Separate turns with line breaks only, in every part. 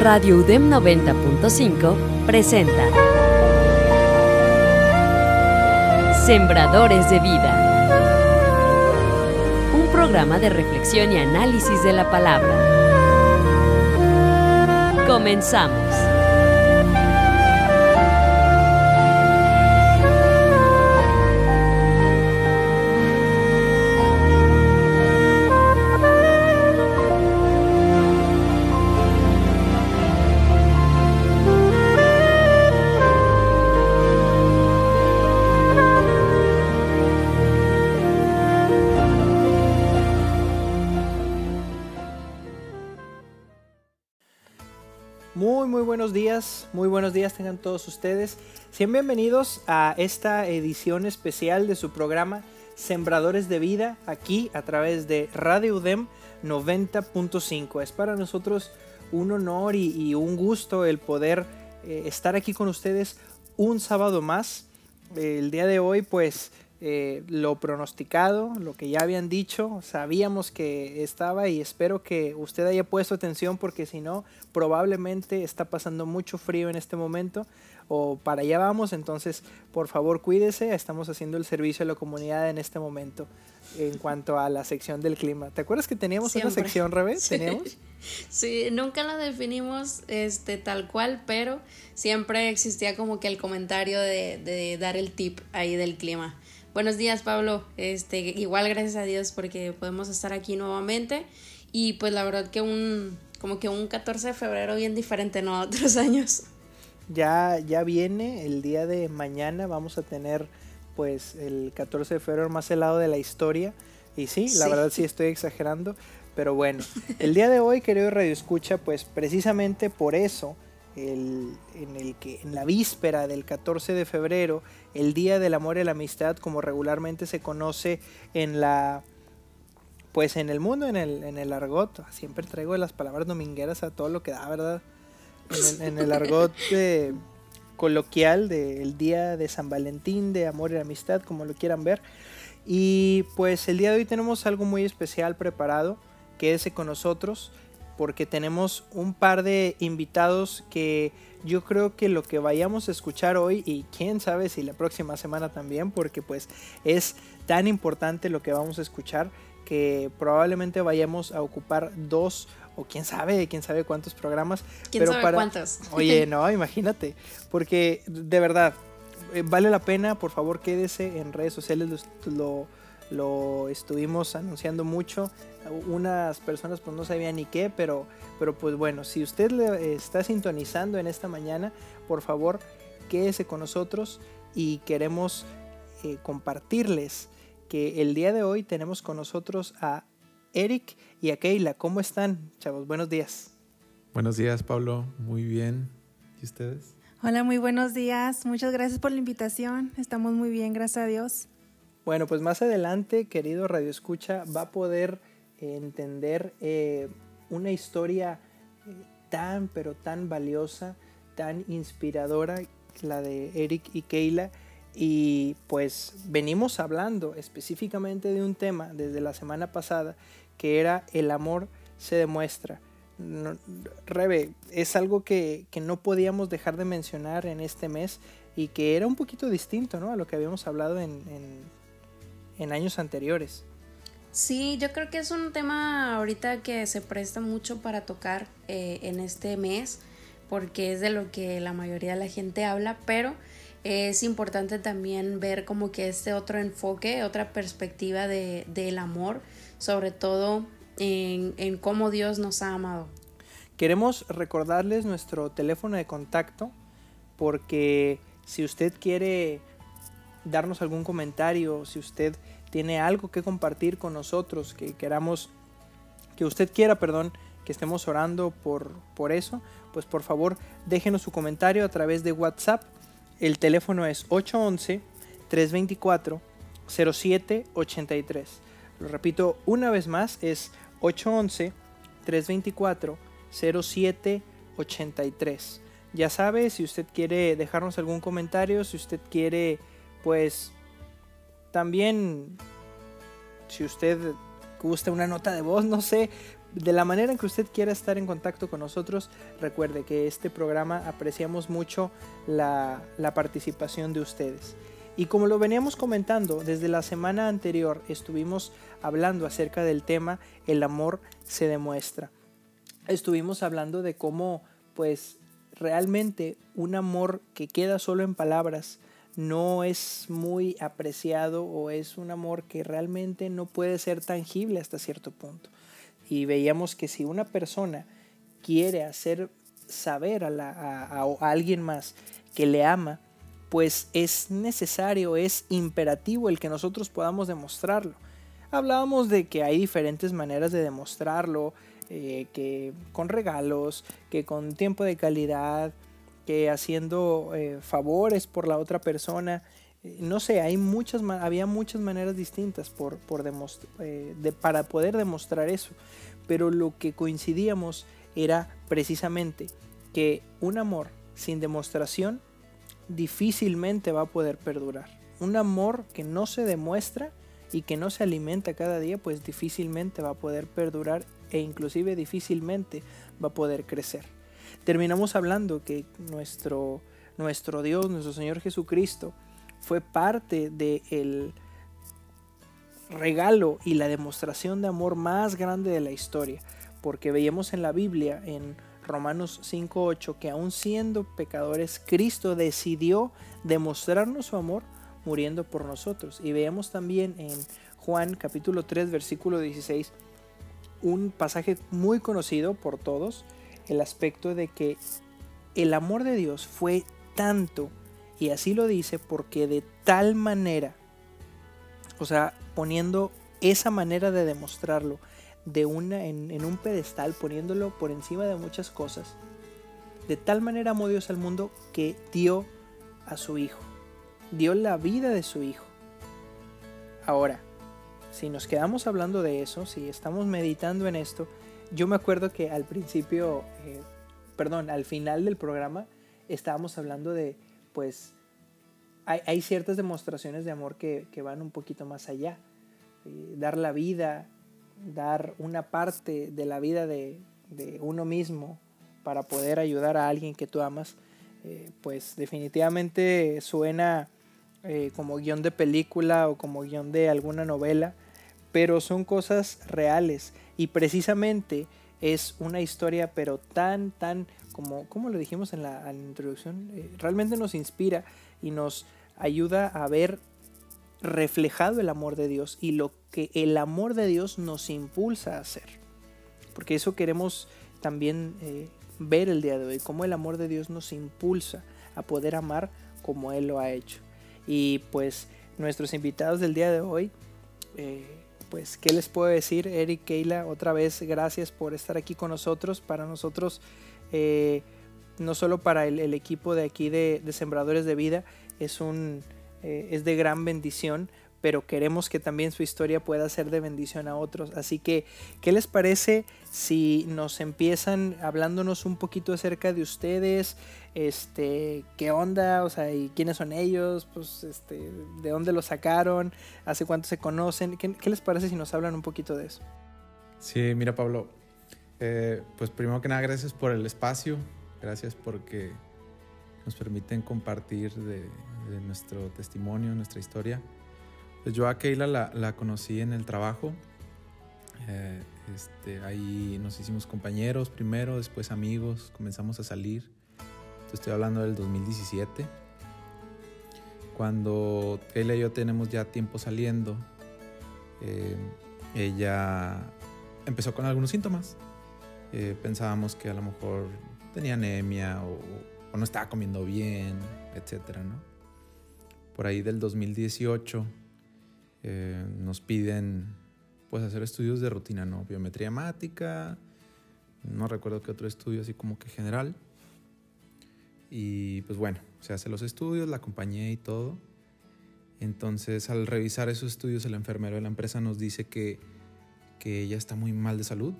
Radio UDEM 90.5 presenta Sembradores de Vida. Un programa de reflexión y análisis de la palabra. Comenzamos.
Días tengan todos ustedes. Sean bienvenidos a esta edición especial de su programa Sembradores de Vida, aquí a través de Radio UDEM 90.5. Es para nosotros un honor y, un gusto el poder eh, estar aquí con ustedes un sábado más. El día de hoy, pues, eh, lo pronosticado, lo que ya habían dicho, sabíamos que estaba y espero que usted haya puesto atención porque si no, probablemente está pasando mucho frío en este momento o para allá vamos, entonces por favor cuídese, estamos haciendo el servicio a la comunidad en este momento en cuanto a la sección del clima. ¿Te acuerdas que teníamos
Siempre.
una sección, Rebe?
Sí.
¿Teníamos?
Sí, nunca la definimos este, tal cual, pero siempre existía como que el comentario de, de dar el tip ahí del clima. Buenos días, Pablo. Este, igual gracias a Dios porque podemos estar aquí nuevamente. Y pues la verdad que un, como que un 14 de febrero bien diferente, ¿no? A otros años.
Ya, ya viene el día de mañana, vamos a tener pues el 14 de febrero más helado de la historia. Y sí, la
Sí.
verdad sí estoy exagerando, pero bueno, el día de hoy, querido Radio Escucha, pues precisamente por eso, el, en el que en la víspera del 14 de febrero, el Día del Amor y la Amistad, como regularmente se conoce en la pues en el mundo, en el, en el argot, siempre traigo las palabras domingueras a todo lo que da, ¿verdad? En el, en el argot eh, coloquial del día de San Valentín, de amor y amistad, como lo quieran ver. Y pues el día de hoy tenemos algo muy especial preparado, quédese con nosotros, porque tenemos un par de invitados que yo creo que lo que vayamos a escuchar hoy, y quién sabe si la próxima semana también, porque pues es tan importante lo que vamos a escuchar, que probablemente vayamos a ocupar dos o quién sabe, quién sabe cuántos programas.
¿Quién
pero
sabe
para-
cuántos?
Oye, no, imagínate, porque de verdad, eh, vale la pena, por favor quédese en redes sociales, lo, lo, estuvimos anunciando mucho, unas personas pues no sabían ni qué, pero, pero pues bueno, si usted le está sintonizando en esta mañana, por favor quédese con nosotros y queremos eh, compartirles que el día de hoy tenemos con nosotros a Eric y a Keila. ¿Cómo están, chavos? Buenos días.
Buenos días, Pablo. Muy bien. ¿Y ustedes?
Hola, muy buenos días. Muchas gracias por la invitación. Estamos muy bien, gracias a Dios.
Bueno, pues más adelante, querido Radio Escucha, va a poder entender eh, una historia eh, tan, pero tan valiosa, tan inspiradora, la de Eric y Keila. Y pues venimos hablando específicamente de un tema desde la semana pasada, que era el amor se demuestra. No- Rebe, es algo que, que no podíamos dejar de mencionar en este mes y que era un poquito distinto ¿no? a lo que habíamos hablado en- en años anteriores.
Sí, yo creo que es un tema ahorita que se presta mucho para tocar eh, en este mes, porque es de lo que la mayoría de la gente habla, pero es importante también ver como que este otro enfoque, otra perspectiva de, del amor, sobre todo en, en cómo Dios nos ha amado.
Queremos recordarles nuestro teléfono de contacto porque si usted quiere darnos algún comentario, si usted tiene algo que compartir con nosotros, que queramos, que usted quiera, perdón, que estemos orando por, por eso, pues por favor déjenos su comentario a través de WhatsApp. El teléfono es 811-324-0783. Lo repito una vez más, es 811-324-0783. Ya sabe, si usted quiere dejarnos algún comentario, si usted quiere, pues, también, si usted gusta una nota de voz, no sé, de la manera en que usted quiera estar en contacto con nosotros, recuerde que este programa apreciamos mucho la, la participación de ustedes. Y como lo veníamos comentando, desde la semana anterior estuvimos hablando acerca del tema El amor se demuestra. Estuvimos hablando de cómo pues realmente un amor que queda solo en palabras no es muy apreciado o es un amor que realmente no puede ser tangible hasta cierto punto. Y veíamos que si una persona quiere hacer saber a, alguien más que le ama, pues es necesario, es imperativo el que nosotros podamos demostrarlo. Hablábamos de que hay diferentes maneras de demostrarlo, eh, que con regalos, que con tiempo de calidad, que haciendo eh, favores por la otra persona. Eh, no sé, hay muchas, había muchas maneras distintas de, para poder demostrar eso. Pero lo que coincidíamos era precisamente que un amor sin demostración difícilmente va a poder perdurar. Un amor que no se demuestra y que no se alimenta cada día, pues difícilmente va a poder perdurar e inclusive difícilmente va a poder crecer. Terminamos hablando que nuestro, nuestro Dios, nuestro Señor Jesucristo, fue parte del regalo y la demostración de amor más grande de la historia, porque veíamos en la Biblia, en Romanos 5.8, que aun siendo pecadores, Cristo decidió demostrarnos su amor muriendo por nosotros. Y veíamos también en Juan capítulo 3, versículo 16, un pasaje muy conocido por todos, el aspecto de que el amor de Dios fue tanto, y así lo dice, porque de tal manera, o sea, poniendo esa manera de demostrarlo de una, en, en un pedestal, poniéndolo por encima de muchas cosas, de tal manera amó Dios al mundo que dio a su Hijo, dio la vida de su Hijo. Ahora, si nos quedamos hablando de eso, si estamos meditando en esto, yo me acuerdo que al principio, eh, perdón, al final del programa estábamos hablando de, pues, hay, ciertas demostraciones de amor que, van un poquito más allá. Eh, dar la vida, dar una parte de la vida de, uno mismo para poder ayudar a alguien que tú amas, eh, pues definitivamente suena como guion de película o como guion de alguna novela, pero son cosas reales y precisamente es una historia pero tan, tan, como, como lo dijimos en la, introducción, eh, realmente nos inspira y nos ayuda a ver reflejado el amor de Dios y lo que el amor de Dios nos impulsa a hacer. Porque eso queremos también eh, ver el día de hoy, cómo el amor de Dios nos impulsa a poder amar como Él lo ha hecho. Y pues nuestros invitados del día de hoy, eh, pues, ¿qué les puedo decir? Eric, Keila, otra vez gracias por estar aquí con nosotros. Para nosotros, eh, no solo para el, equipo de aquí de, Sembradores de Vida, es, un, eh, es de gran bendición pero queremos que también su historia pueda ser de bendición a otros. Así que, ¿qué les parece si nos empiezan hablándonos un poquito acerca de ustedes? Este, ¿qué onda? O sea, ¿y quiénes son ellos? Pues, este, ¿de dónde los sacaron? ¿Hace cuánto se conocen? ¿Qué, les parece si nos hablan un poquito de eso?
Sí, mira, Pablo, eh, pues primero que nada, gracias por el espacio, gracias porque nos permiten compartir de nuestro testimonio, nuestra historia. Pues yo a Keila la, conocí en el trabajo. Eh, este, ahí nos hicimos compañeros primero, después amigos, comenzamos a salir. estoy hablando del 2017. Cuando Keila y yo tenemos ya tiempo saliendo, eh, ella empezó con algunos síntomas. Eh, pensábamos que a lo mejor tenía anemia o, o no estaba comiendo bien, etcétera, ¿no? Por ahí del 2018 eh, nos piden pues hacer estudios de rutina, ¿no? Biometría hemática, no recuerdo qué otro estudio así como que general. Y pues bueno, se hacen los estudios, la acompañé y todo. Entonces al revisar esos estudios el enfermero de la empresa nos dice que, que ella está muy mal de salud,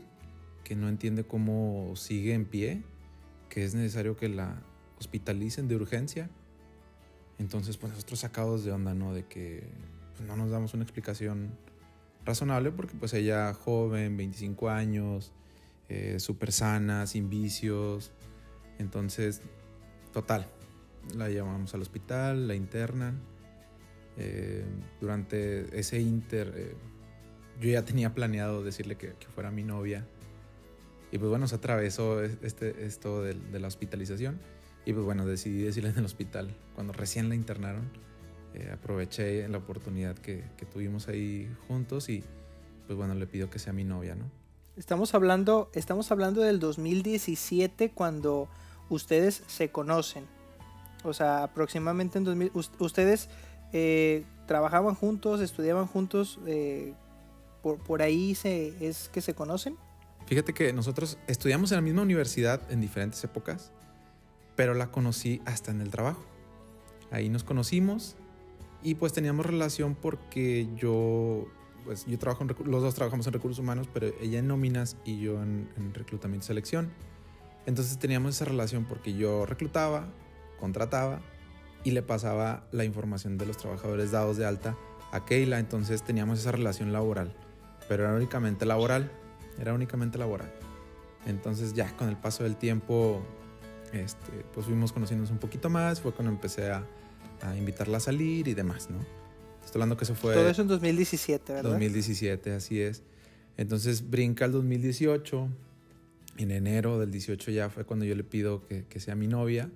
que no entiende cómo sigue en pie, que es necesario que la hospitalicen de urgencia. Entonces pues nosotros sacados de onda, ¿no? De que no nos damos una explicación razonable porque pues ella joven, 25 años, eh, súper sana, sin vicios. Entonces, total, la llevamos al hospital, la internan. Eh, durante ese inter, eh, yo ya tenía planeado decirle que, fuera mi novia. Y pues bueno, se atravesó este, esto de, de, la hospitalización. Y pues bueno, decidí decirle en el hospital, cuando recién la internaron, eh, aproveché la oportunidad que, que, tuvimos ahí juntos y pues bueno, le pido que sea mi novia, ¿no?
Estamos hablando, estamos hablando del 2017 cuando ustedes se conocen. O sea, aproximadamente en 2000, ustedes eh, trabajaban juntos, estudiaban juntos, eh, por, por, ahí se, es que se conocen.
Fíjate que nosotros estudiamos en la misma universidad en diferentes épocas, pero la conocí hasta en el trabajo. Ahí nos conocimos y pues teníamos relación porque yo, pues yo trabajo, en, los dos trabajamos en recursos humanos, pero ella en nóminas y yo en, en reclutamiento y selección. Entonces teníamos esa relación porque yo reclutaba, contrataba y le pasaba la información de los trabajadores dados de alta a Keila, entonces teníamos esa relación laboral, pero era únicamente laboral, era únicamente laboral. Entonces ya con el paso del tiempo, este, pues fuimos conociéndonos un poquito más, fue cuando empecé a, a invitarla a salir y demás, ¿no? Estoy hablando que eso fue...
Todo eso en 2017, ¿verdad?
2017, así es. Entonces brinca el 2018, en enero del 18 ya fue cuando yo le pido que, que sea mi novia.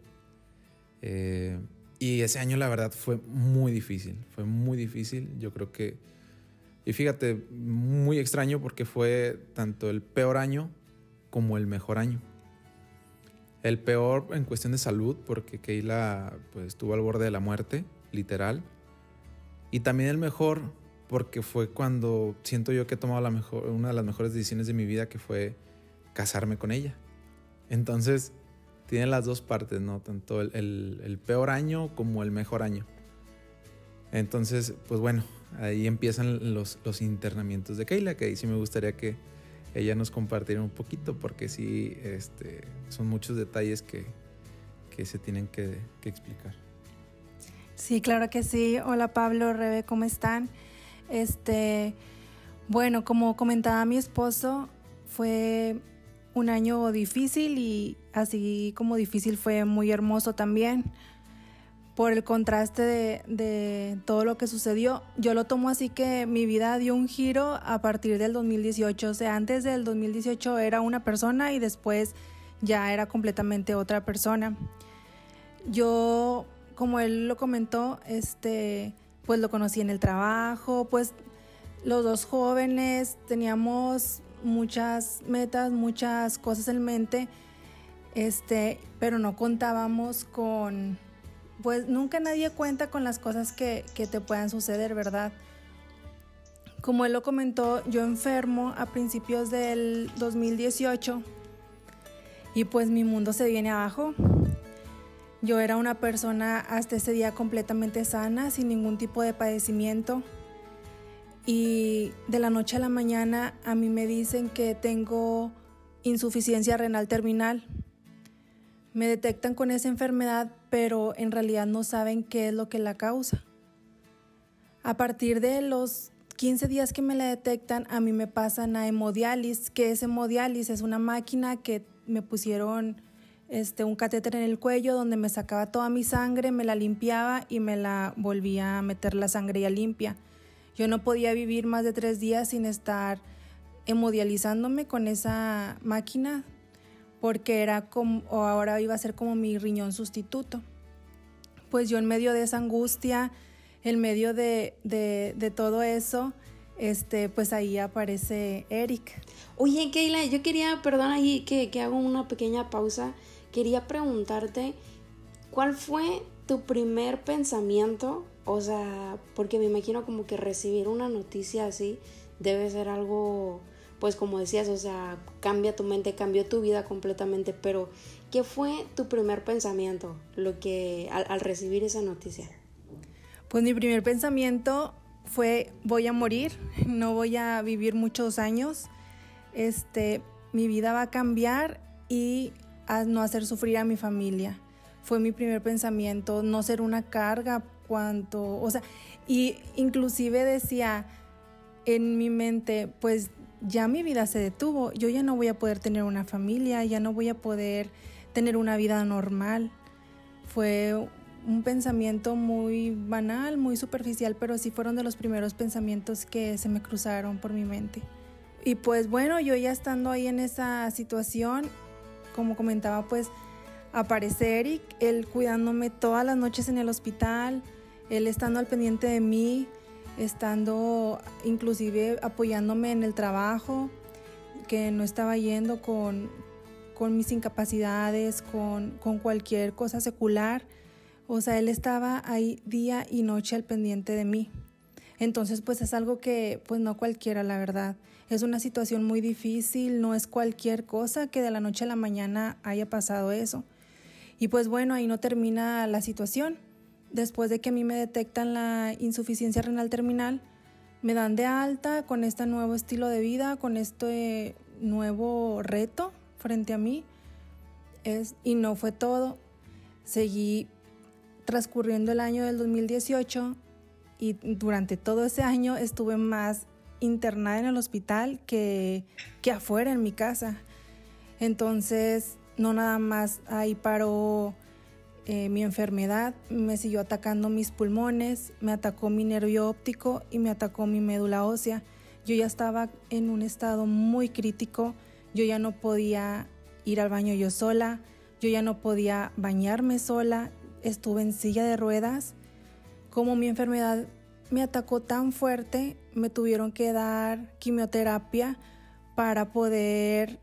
Eh, y ese año la verdad fue muy difícil, fue muy difícil. Yo creo que, y fíjate, muy extraño porque fue tanto el peor año como el mejor año. El peor en cuestión de salud porque Keila pues, estuvo al borde de la muerte, literal. Y también el mejor porque fue cuando siento yo que he tomado la mejor, una de las mejores decisiones de mi vida que fue casarme con ella. Entonces, tiene las dos partes, ¿no? Tanto el, el, peor año como el mejor año. Entonces, pues bueno, ahí empiezan los, los internamientos de Keila, que ahí sí me gustaría que ella nos compartiera un poquito, porque sí, este, son muchos detalles que, que se tienen que, que, explicar.
Sí, claro que sí. Hola Pablo, Rebe, ¿cómo están? Este, bueno, como comentaba mi esposo, fue un año difícil y así como difícil fue muy hermoso también por el contraste de, todo lo que sucedió. Yo lo tomo así que mi vida dio un giro a partir del 2018. O sea, antes del 2018 era una persona y después ya era completamente otra persona. Yo, como él lo comentó, este, pues lo conocí en el trabajo, pues los dos jóvenes teníamos muchas metas, muchas cosas en mente, este, pero no contábamos con, pues nunca nadie cuenta con las cosas que, que te puedan suceder, ¿verdad? Como él lo comentó, yo enfermo a principios del 2018 y pues mi mundo se viene abajo. Yo era una persona hasta ese día completamente sana, sin ningún tipo de padecimiento y de la noche a la mañana a mí me dicen que tengo insuficiencia renal terminal. Me detectan con esa enfermedad, pero en realidad no saben qué es lo que la causa. A partir de los 15 días que me la detectan, a mí me pasan a hemodiálisis, que es hemodiálisis, es una máquina que me pusieron este, un catéter en el cuello donde me sacaba toda mi sangre, me la limpiaba y me la volvía a meter la sangre ya limpia. Yo no podía vivir más de tres días sin estar hemodializándome con esa máquina porque era como, o ahora iba a ser como mi riñón sustituto. Pues yo en medio de esa angustia, en medio de, de, todo eso, este, pues ahí aparece Eric.
Oye, Keila, yo quería, perdón ahí que, que hago una pequeña pausa, quería preguntarte, ¿cuál fue tu primer pensamiento o sea, porque me imagino como que recibir una noticia así debe ser algo, pues como decías, o sea, cambia tu mente, cambió tu vida completamente, pero ¿qué fue tu primer pensamiento lo que al, recibir esa noticia?
Pues mi primer pensamiento fue voy a morir, no voy a vivir muchos años, este, mi vida va a cambiar y a no hacer sufrir a mi familia. Fue mi primer pensamiento, no ser una carga cuánto, o sea, y inclusive decía, en mi mente, pues ya mi vida se detuvo, yo ya no voy a poder tener una familia, ya no voy a poder tener una vida normal. Fue un pensamiento muy banal, muy superficial, pero sí fueron de los primeros pensamientos que se me cruzaron por mi mente. Y pues bueno, yo ya estando ahí en esa situación, como comentaba, pues aparece Eric, él cuidándome todas las noches en el hospital, él estando al pendiente de mí, estando inclusive apoyándome en el trabajo, que no estaba yendo con, con mis incapacidades, con, con cualquier cosa secular. O sea, él estaba ahí día y noche al pendiente de mí. Entonces, pues es algo que, pues no cualquiera, la verdad. Es una situación muy difícil, no es cualquier cosa que de la noche a la mañana haya pasado eso. Y pues bueno, ahí no termina la situación después de que a mí me detectan la insuficiencia renal terminal, me dan de alta con este nuevo estilo de vida, con este nuevo reto frente a mí. Y no fue todo. Seguí transcurriendo el año del 2018 y durante todo ese año estuve más internada en el hospital que, que afuera en mi casa. Entonces, no nada más ahí paró eh, mi enfermedad, me siguió atacando mis pulmones, me atacó mi nervio óptico y me atacó mi médula ósea. Yo ya estaba en un estado muy crítico, yo ya no podía ir al baño yo sola, yo ya no podía bañarme sola, estuve en silla de ruedas. Como mi enfermedad me atacó tan fuerte, me tuvieron que dar quimioterapia para poder,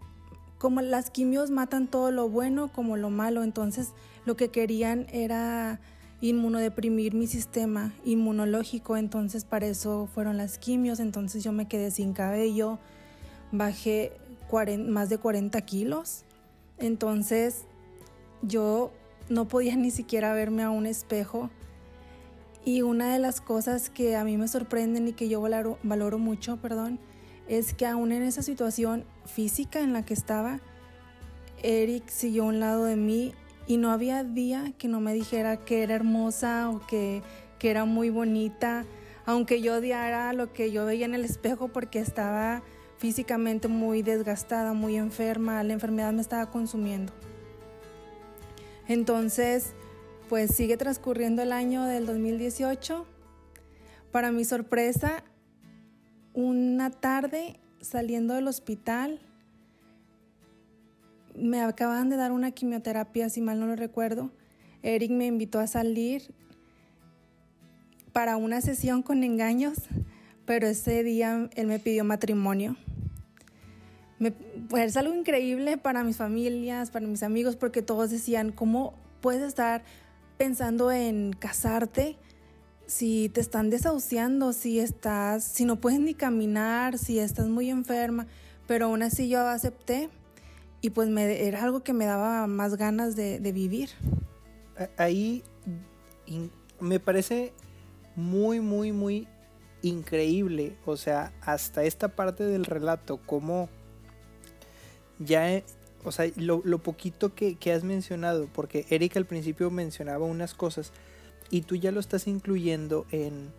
como las quimios matan todo lo bueno como lo malo, entonces lo que querían era inmunodeprimir mi sistema inmunológico, entonces para eso fueron las quimios, entonces yo me quedé sin cabello, bajé más de 40 kilos, entonces yo no podía ni siquiera verme a un espejo. Y una de las cosas que a mí me sorprenden y que yo valoro, valoro mucho, perdón, es que aún en esa situación física en la que estaba, Eric siguió a un lado de mí y no había día que no me dijera que era hermosa o que, era muy bonita, aunque yo odiara lo que yo veía en el espejo porque estaba físicamente muy desgastada, muy enferma, la enfermedad me estaba consumiendo. Entonces, pues sigue transcurriendo el año del 2018. Para mi sorpresa, una tarde saliendo del hospital, me acaban de dar una quimioterapia, si mal no lo recuerdo. Eric me invitó a salir para una sesión con engaños, pero ese día él me pidió matrimonio. pues es algo increíble para mis familias, para mis amigos, porque todos decían, ¿cómo puedes estar pensando en casarte si te están desahuciando, si estás, si no puedes ni caminar, si estás muy enferma? Pero aún así yo acepté y pues me, era algo que me daba más ganas de, vivir.
Ahí me parece muy, muy, muy increíble, o sea, hasta esta parte del relato, como ya, o sea, lo, poquito que, has mencionado, porque Erika al principio mencionaba unas cosas y tú ya lo estás incluyendo en,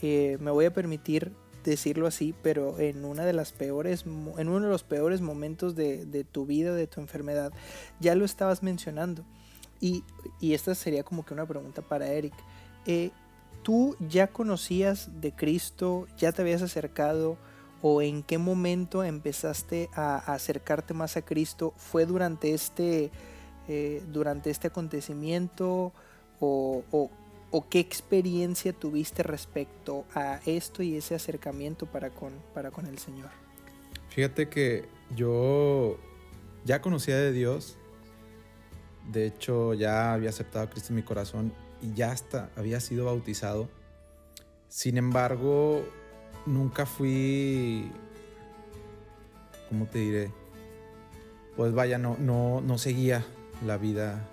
eh, me voy a permitir decirlo así, pero en una de las peores, en uno de los peores momentos de, tu vida, de tu enfermedad, ya lo estabas mencionando. Y, esta sería como que una pregunta para Eric. Eh, ¿Tú ya conocías de Cristo? ¿Ya te habías acercado? ¿O en qué momento empezaste a, acercarte más a Cristo? ¿Fue durante este, eh, durante este acontecimiento? ¿O, o o qué experiencia tuviste respecto a esto y ese acercamiento para con, para con el Señor?
Fíjate que yo ya conocía de Dios, de hecho ya había aceptado a Cristo en mi corazón y ya hasta había sido bautizado. Sin embargo, nunca fui, ¿cómo te diré? Pues vaya, no, no, no seguía la vida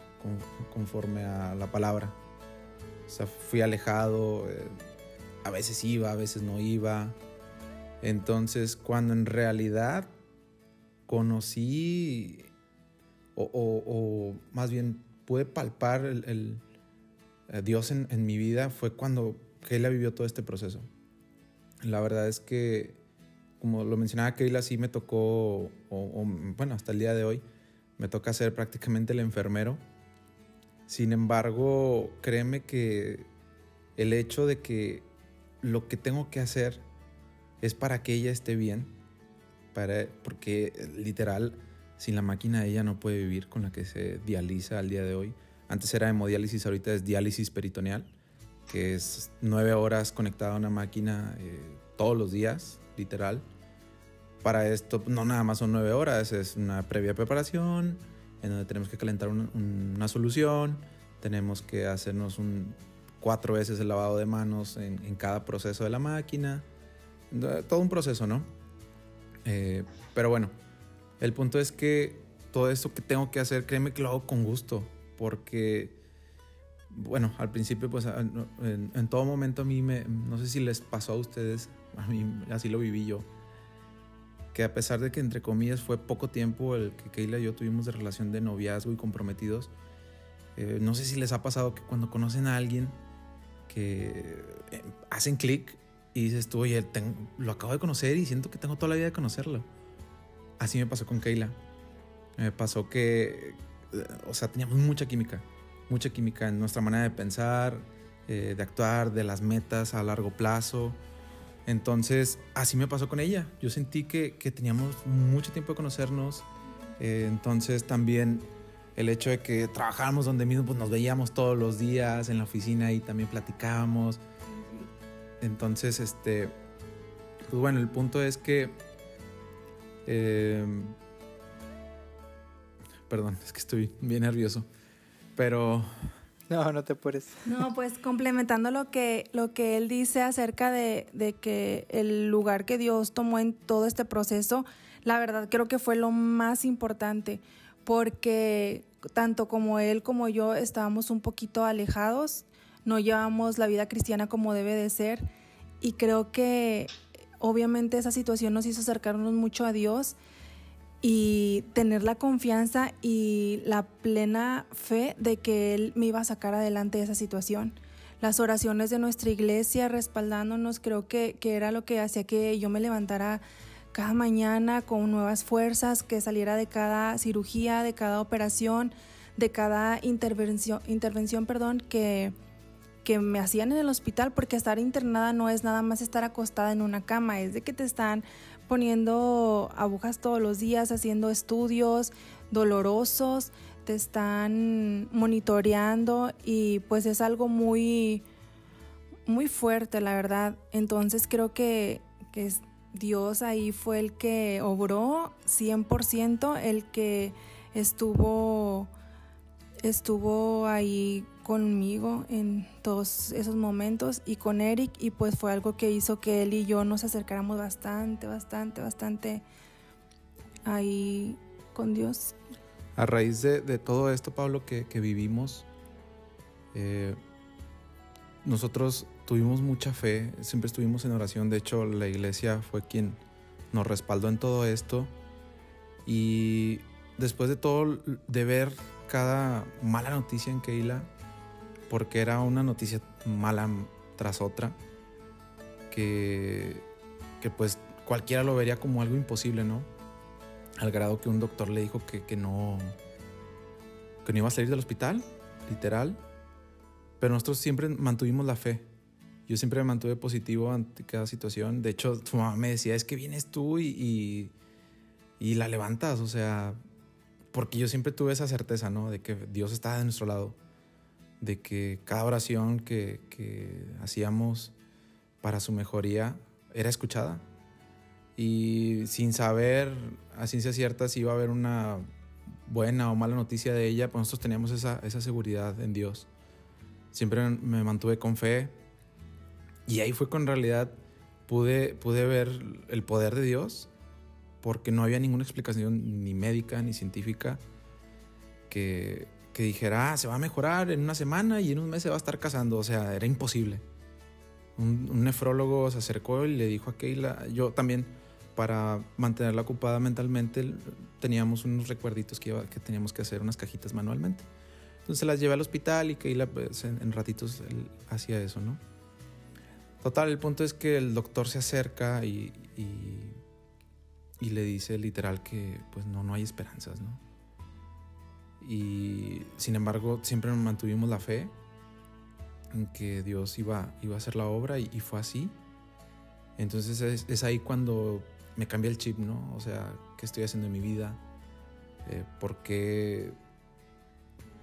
conforme a la palabra. O sea, fui alejado, eh, a veces iba, a veces no iba. Entonces, cuando en realidad conocí, o, más bien pude palpar el, Dios en, mi vida, fue cuando Keila vivió todo este proceso. La verdad es que, como lo mencionaba Keila, sí me tocó, o, bueno, hasta el día de hoy, me toca ser prácticamente el enfermero. Sin embargo, créeme que el hecho de que lo que tengo que hacer es para que ella esté bien, para, porque literal, sin la máquina ella no puede vivir con la que se dializa al día de hoy. Antes era hemodiálisis, ahorita es diálisis peritoneal, que es nueve horas conectada a una máquina eh, todos los días, literal. Para esto no nada más son nueve horas, es una previa preparación en donde tenemos que calentar una solución, tenemos que hacernos un, cuatro veces el lavado de manos en, en cada proceso de la máquina, todo un proceso, ¿no? Eh, pero bueno, el punto es que todo esto que tengo que hacer, créeme que lo hago con gusto, porque, bueno, al principio, pues en, todo momento a mí me, no sé si les pasó a ustedes, a mí así lo viví yo, que a pesar de que entre comillas fue poco tiempo el que Keila y yo tuvimos de relación de noviazgo y comprometidos, eh, no sé si les ha pasado que cuando conocen a alguien que eh, hacen clic y dices tú, oye, lo acabo de conocer y siento que tengo toda la vida de conocerlo. Así me pasó con Keila. Me pasó que, o sea, teníamos mucha química, mucha química en nuestra manera de pensar, eh, de actuar, de las metas a largo plazo. Entonces, así me pasó con ella. Yo sentí que, que teníamos mucho tiempo de conocernos. Eh, entonces, también el hecho de que trabajábamos donde mismo, pues nos veíamos todos los días en la oficina y también platicábamos. Entonces, este, pues bueno, el punto es que Em, perdón, es que estoy bien nervioso. Pero.
No, no te puedes.
No, pues complementando lo que, lo que él dice acerca de, de que el lugar que Dios tomó en todo este proceso, la verdad creo que fue lo más importante, porque tanto como él como yo estábamos un poquito alejados, no llevamos la vida cristiana como debe de ser, y creo que obviamente esa situación nos hizo acercarnos mucho a Dios y tener la confianza y la plena fe de que Él me iba a sacar adelante de esa situación. Las oraciones de nuestra iglesia respaldándonos creo que, era lo que hacía que yo me levantara cada mañana con nuevas fuerzas, que saliera de cada cirugía, de cada operación, de cada intervención, intervención perdón, que, que me hacían en el hospital, porque estar internada no es nada más estar acostada en una cama, es de que te están poniendo agujas todos los días, haciendo estudios dolorosos, te están monitoreando y pues es algo muy, muy fuerte, la verdad. Entonces creo que, que Dios ahí fue el que obró 100%, el que estuvo, estuvo ahí conmigo en todos esos momentos y con Eric y pues fue algo que hizo que él y yo nos acercáramos bastante, bastante, bastante ahí con Dios.
A raíz de, todo esto, Pablo, que, vivimos, eh, nosotros tuvimos mucha fe, siempre estuvimos en oración, de hecho la iglesia fue quien nos respaldó en todo esto y después de todo, de ver cada mala noticia en Keila, porque era una noticia mala tras otra, que, que pues cualquiera lo vería como algo imposible, ¿no? Al grado que un doctor le dijo que, que no, que no iba a salir del hospital, literal. Pero nosotros siempre mantuvimos la fe. Yo siempre me mantuve positivo ante cada situación. De hecho, tu mamá me decía, es que vienes tú y, y, y, la levantas. O sea, porque yo siempre tuve esa certeza, ¿no? De que Dios está de nuestro lado de que cada oración que, hacíamos para su mejoría era escuchada. Y sin saber a ciencia cierta si iba a haber una buena o mala noticia de ella, pues nosotros teníamos esa, seguridad en Dios. Siempre me mantuve con fe y ahí fue con realidad pude, pude ver el poder de Dios porque no había ninguna explicación ni médica ni científica que, que dijera, ah, se va a mejorar en una semana y en un mes se va a estar casando. O sea, era imposible. Un, nefrólogo se acercó y le dijo a Keila, yo también, para mantenerla ocupada mentalmente, teníamos unos recuerditos que, que teníamos que hacer, unas cajitas manualmente. Entonces las llevé al hospital y Keila pues, en, ratitos hacía eso, ¿no? Total, el punto es que el doctor se acerca y, y, le dice literal que pues no, no hay esperanzas, ¿no? Y sin embargo, siempre mantuvimos la fe en que Dios iba, iba a hacer la obra y, fue así. Entonces es, ahí cuando me cambia el chip, ¿no? O sea, ¿qué estoy haciendo en mi vida? Eh, ¿por, qué,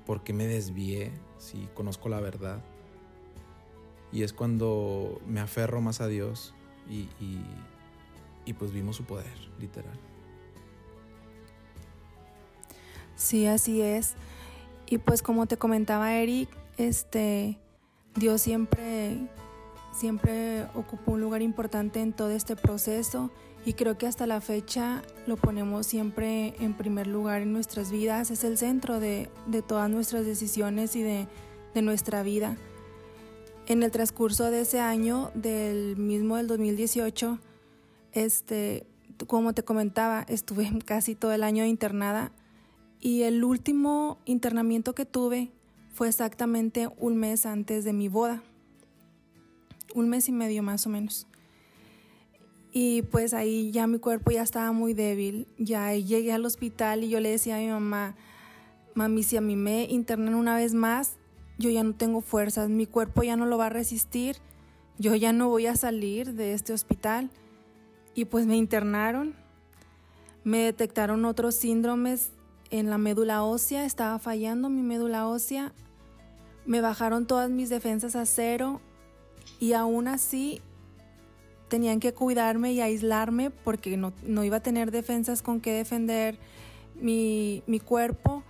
¿Por qué me desvié si conozco la verdad? Y es cuando me aferro más a Dios y, y, pues vimos su poder, literal.
Sí, así es. Y pues como te comentaba Eric, este Dios siempre siempre ocupó un lugar importante en todo este proceso y creo que hasta la fecha lo ponemos siempre en primer lugar en nuestras vidas, es el centro de, todas nuestras decisiones y de, de nuestra vida. En el transcurso de ese año, del mismo del 2018, este, como te comentaba, estuve casi todo el año internada y el último internamiento que tuve fue exactamente un mes antes de mi boda, un mes y medio más o menos. Y pues ahí ya mi cuerpo ya estaba muy débil, ya llegué al hospital y yo le decía a mi mamá, mami, si a mí me internan una vez más, yo ya no tengo fuerzas, mi cuerpo ya no lo va a resistir, yo ya no voy a salir de este hospital. Y pues me internaron, me detectaron otros síndromes en la médula ósea, estaba fallando mi médula ósea, me bajaron todas mis defensas a cero y aún así tenían que cuidarme y aislarme porque no, iba a tener defensas con que defender mi, mi cuerpo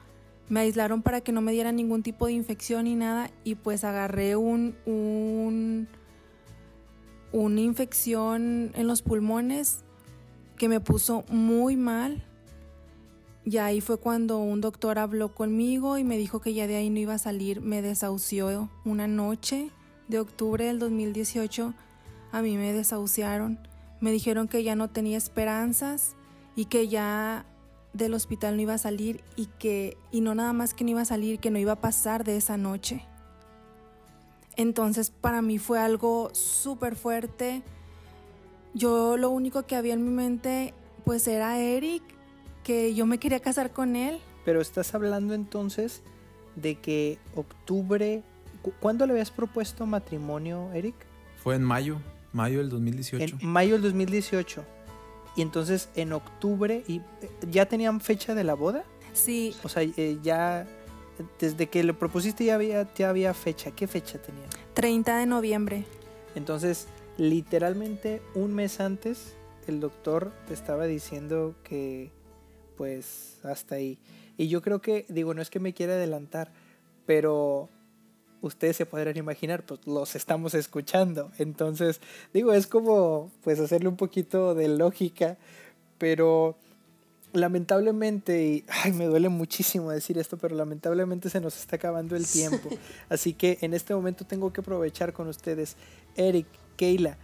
me aislaron para que no me diera ningún tipo de infección ni nada y pues agarré un, un una infección en los pulmones que me puso muy mal. Y ahí fue cuando un doctor habló conmigo y me dijo que ya de ahí no iba a salir. Me desahució una noche de octubre del 2018. A mí me desahuciaron. Me dijeron que ya no tenía esperanzas y que ya del hospital no iba a salir y que, y no nada más que no iba a salir, que no iba a pasar de esa noche. Entonces para mí fue algo súper fuerte. Yo lo único que había en mi mente pues era Eric, que yo me quería casar con él.
Pero estás hablando entonces de que octubre, ¿cuándo le habías propuesto matrimonio, Eric?
Fue en mayo, mayo del 2018.
En mayo del 2018. Y entonces en octubre, y eh, ¿ya tenían fecha de la boda?
Sí.
O sea, eh, ya desde que lo propusiste ya había, ya había fecha. ¿Qué fecha tenía?
30 de noviembre.
Entonces, literalmente un mes antes, el doctor te estaba diciendo que, pues, hasta ahí. Y yo creo que, digo, no es que me quiera adelantar, pero ustedes se podrán imaginar, pues los estamos escuchando. Entonces, digo, es como pues hacerle un poquito de lógica, pero lamentablemente, y ay, me duele muchísimo decir esto, pero lamentablemente se nos está acabando el tiempo. Así que en este momento tengo que aprovechar con ustedes, Eric, Keila,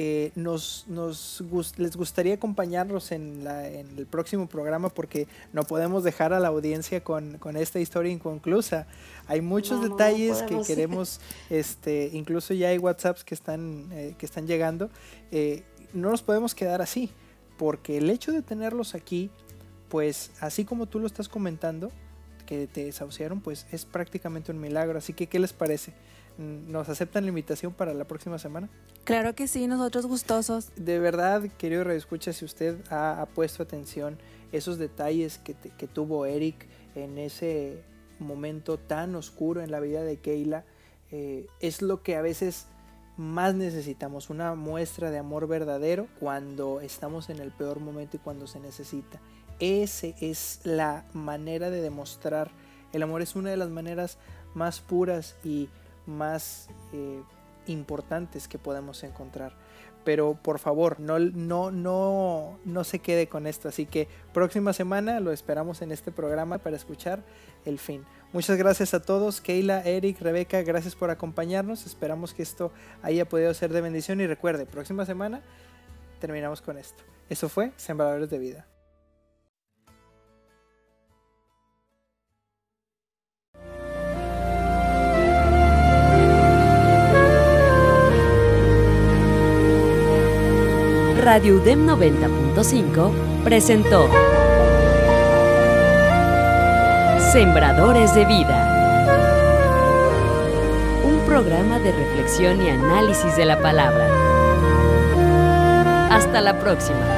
eh, nos, nos les gustaría acompañarnos en, la, en, el próximo programa porque no podemos dejar a la audiencia con, con esta historia inconclusa. Hay muchos detalles que queremos, este, incluso ya hay WhatsApps que están, eh, que están llegando. Eh, no nos podemos quedar así, porque el hecho de tenerlos aquí, pues así como tú lo estás comentando, que te desahuciaron, pues es prácticamente un milagro. Así que, ¿qué les parece? ¿Nos aceptan la invitación para la próxima semana?
Claro que sí, nosotros gustosos.
De verdad, querido Radio Escucha, si usted ha, puesto atención esos detalles que, que, tuvo Eric en ese momento tan oscuro en la vida de Keila, eh, es lo que a veces más necesitamos, una muestra de amor verdadero cuando estamos en el peor momento y cuando se necesita. Esa es la manera de demostrar. El amor es una de las maneras más puras y más eh, importantes que podemos encontrar. Pero por favor, no, no, no, no se quede con esto. Así que próxima semana lo esperamos en este programa para escuchar el fin. Muchas gracias a todos, Keila, Eric, Rebeca, gracias por acompañarnos. Esperamos que esto haya podido ser de bendición y recuerde, próxima semana terminamos con esto. Eso fue Sembradores de Vida.
Radio UDEM 90.5 presentó Sembradores de Vida. Un programa de reflexión y análisis de la palabra. Hasta la próxima.